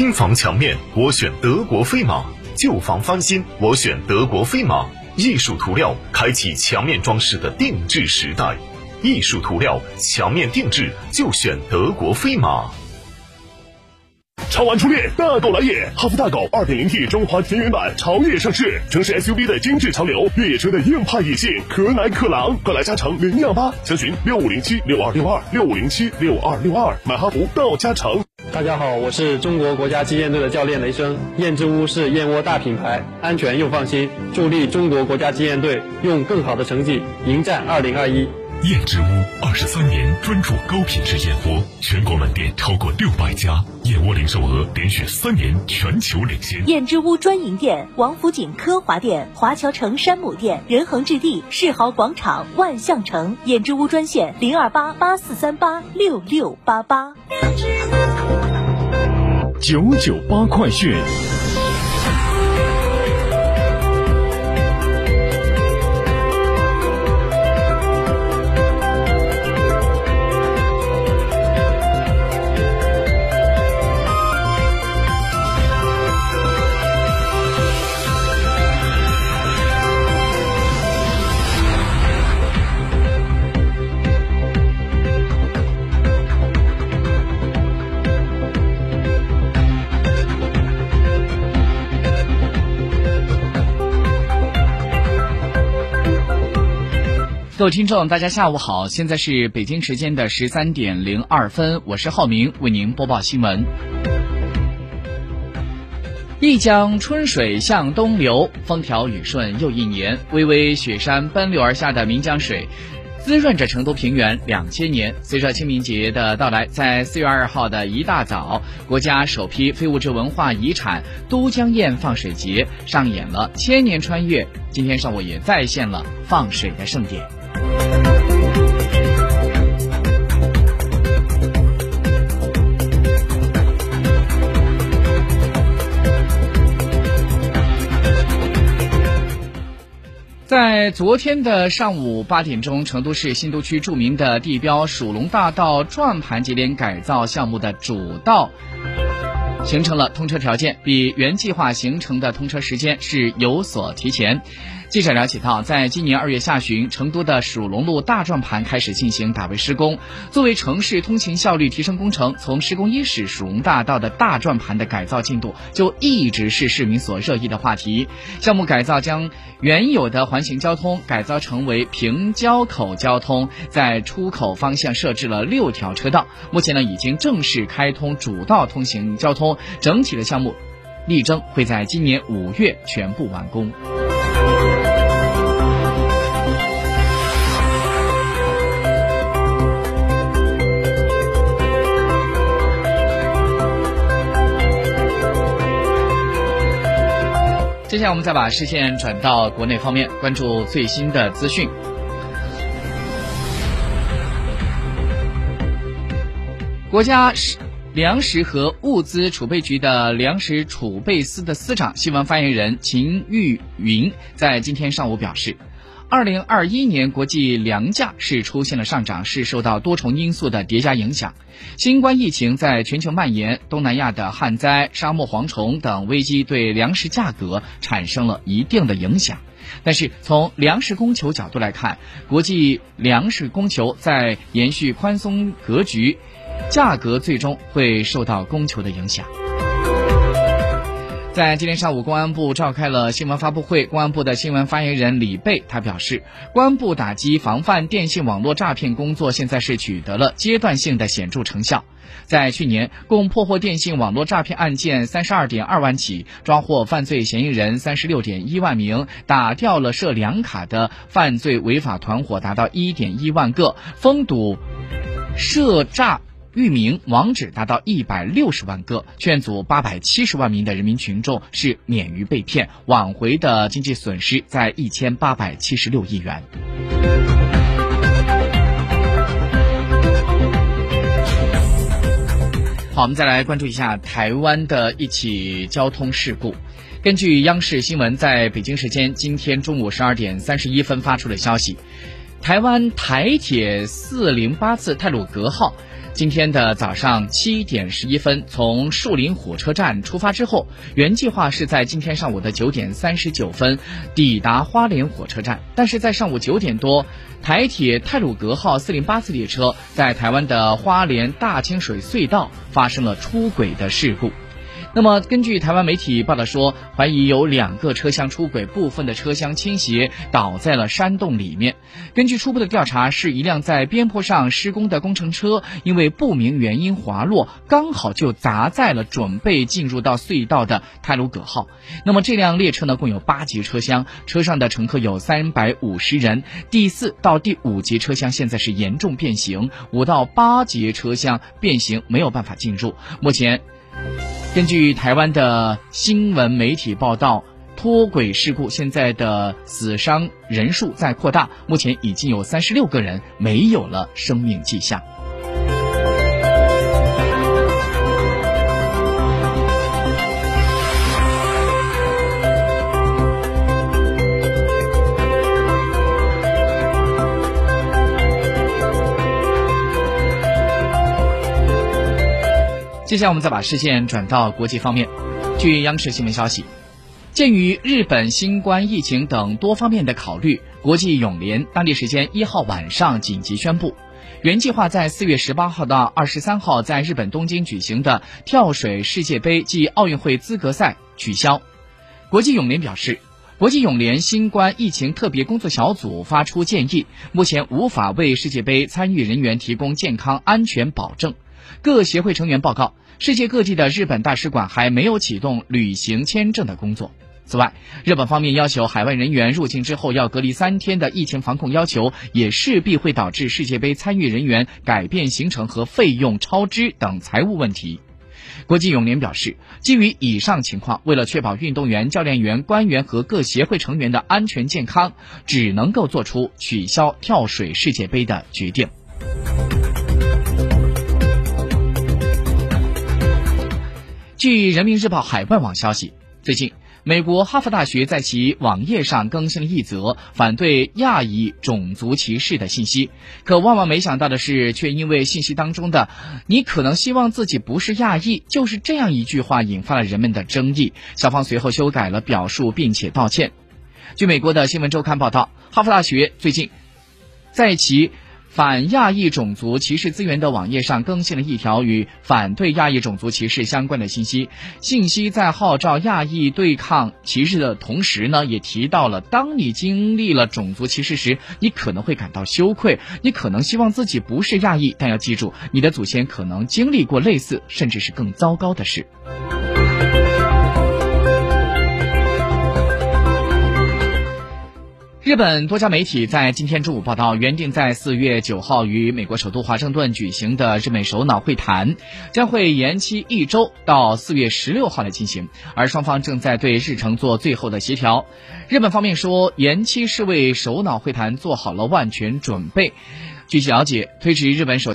新房墙面，我选德国飞马；旧房翻新，我选德国飞马。艺术涂料开启墙面装饰的定制时代，艺术涂料墙面定制就选德国飞马。超玩初恋，大狗来也！哈弗大狗 2.0T 中华田园版潮野上市，城市 SUV 的精致潮流，越野车的硬派野性，可奶可狼，快来加诚零幺八，详询六五零七六二六二六五零七六二六二，买哈弗到加诚。大家好，我是中国国家击剑队的教练雷声。燕之屋是燕窝大品牌，安全又放心，助力中国国家击剑队用更好的成绩迎战二零二一。燕之屋二十三年专注高品质燕窝，全国门店超过六百家，燕窝零售额连续三年全球领先。燕之屋专营店：王府井科华店、华侨城山姆店、仁恒置地、世豪广场、万象城。燕之屋专线：零二八八四三八六六八八。九九八快讯。各位听众，大家下午好，现在是北京时间的十三点零二分，我是浩明，为您播报新闻。一江春水向东流，风调雨顺又一年。巍巍雪山奔流而下的岷江水，滋润着成都平原两千年。随着清明节的到来，在四月二号的一大早，国家首批非物质文化遗产都江堰放水节上演了千年穿越。今天上午也再现了放水的盛典。在昨天的上午八点钟，成都市新都区著名的地标蜀龙大道转盘节点改造项目的主道形成了通车条件，比原计划形成的通车时间是有所提前。记者了解到，在今年二月下旬，成都的蜀龙路大转盘开始进行打围施工。作为城市通行效率提升工程，从施工伊始，蜀龙大道的大转盘的改造进度就一直是市民所热议的话题。项目改造将原有的环形交通改造成为平交口交通，在出口方向设置了六条车道。目前呢，已经正式开通主道通行交通，整体的项目力争会在今年五月全部完工。接下来，我们再把视线转到国内方面，关注最新的资讯。国家粮食和物资储备局的粮食储备司的司长、新闻发言人秦玉云在今天上午表示。二零二一年国际粮价是出现了上涨，是受到多重因素的叠加影响。新冠疫情在全球蔓延，东南亚的旱灾、沙漠蝗虫等危机对粮食价格产生了一定的影响。但是从粮食供求角度来看，国际粮食供求在延续宽松格局，价格最终会受到供求的影响。在今天上午，公安部召开了新闻发布会。公安部的新闻发言人李贝他表示，公安部打击防范电信网络诈骗工作现在是取得了阶段性的显著成效。在去年，共破获电信网络诈骗案件三十二点二万起，抓获犯罪嫌疑人三十六点一万名，打掉了设两卡的犯罪违法团伙达到一点一万个，封堵涉诈。域名、网址达到一百六十万个，劝阻八百七十万名的人民群众是免于被骗，挽回的经济损失在一千八百七十六亿元。好，我们再来关注一下台湾的一起交通事故。根据央视新闻在北京时间今天中午十二点三十一分发出的消息，台湾台铁四零八次泰鲁格号。今天的早上七点十一分，从树林火车站出发之后，原计划是在今天上午的九点三十九分抵达花莲火车站。但是在上午九点多，台铁泰鲁格号四零八次列车在台湾的花莲大清水隧道发生了出轨的事故。那么，根据台湾媒体报道说，怀疑有两个车厢出轨，部分的车厢倾斜倒在了山洞里面。根据初步的调查，是一辆在边坡上施工的工程车，因为不明原因滑落，刚好就砸在了准备进入到隧道的泰鲁葛号。那么这辆列车呢，共有八节车厢，车上的乘客有三百五十人。第四到第五节车厢现在是严重变形，五到八节车厢变形没有办法进入。目前。根据台湾的新闻媒体报道，脱轨事故现在的死伤人数在扩大，目前已经有三十六个人没有了生命迹象。接下来，我们再把视线转到国际方面。据央视新闻消息，鉴于日本新冠疫情等多方面的考虑，国际泳联当地时间一号晚上紧急宣布，原计划在四月十八号到二十三号在日本东京举行的跳水世界杯暨奥运会资格赛取消。国际泳联表示，国际泳联新冠疫情特别工作小组发出建议，目前无法为世界杯参与人员提供健康安全保证。各协会成员报告，世界各地的日本大使馆还没有启动旅行签证的工作。此外，日本方面要求海外人员入境之后要隔离三天的疫情防控要求，也势必会导致世界杯参与人员改变行程和费用超支等财务问题。国际泳联表示，基于以上情况，为了确保运动员、教练员、官员和各协会成员的安全健康，只能够做出取消跳水世界杯的决定。据人民日报海外网消息，最近，美国哈佛大学在其网页上更新了一则反对亚裔种族歧视的信息。可万万没想到的是，却因为信息当中的“你可能希望自己不是亚裔”就是这样一句话，引发了人们的争议。校方随后修改了表述，并且道歉。据美国的新闻周刊报道，哈佛大学最近在其。反亚裔种族歧视资源的网页上更新了一条与反对亚裔种族歧视相关的信息。信息在号召亚裔对抗歧视的同时呢，也提到了当你经历了种族歧视时，你可能会感到羞愧，你可能希望自己不是亚裔，但要记住，你的祖先可能经历过类似甚至是更糟糕的事。日本多家媒体在今天中午报道，原定在四月九号与美国首都华盛顿举行的日美首脑会谈，将会延期一周到四月十六号来进行，而双方正在对日程做最后的协调。日本方面说，延期是为首脑会谈做好了万全准备。据了解，推迟日本首。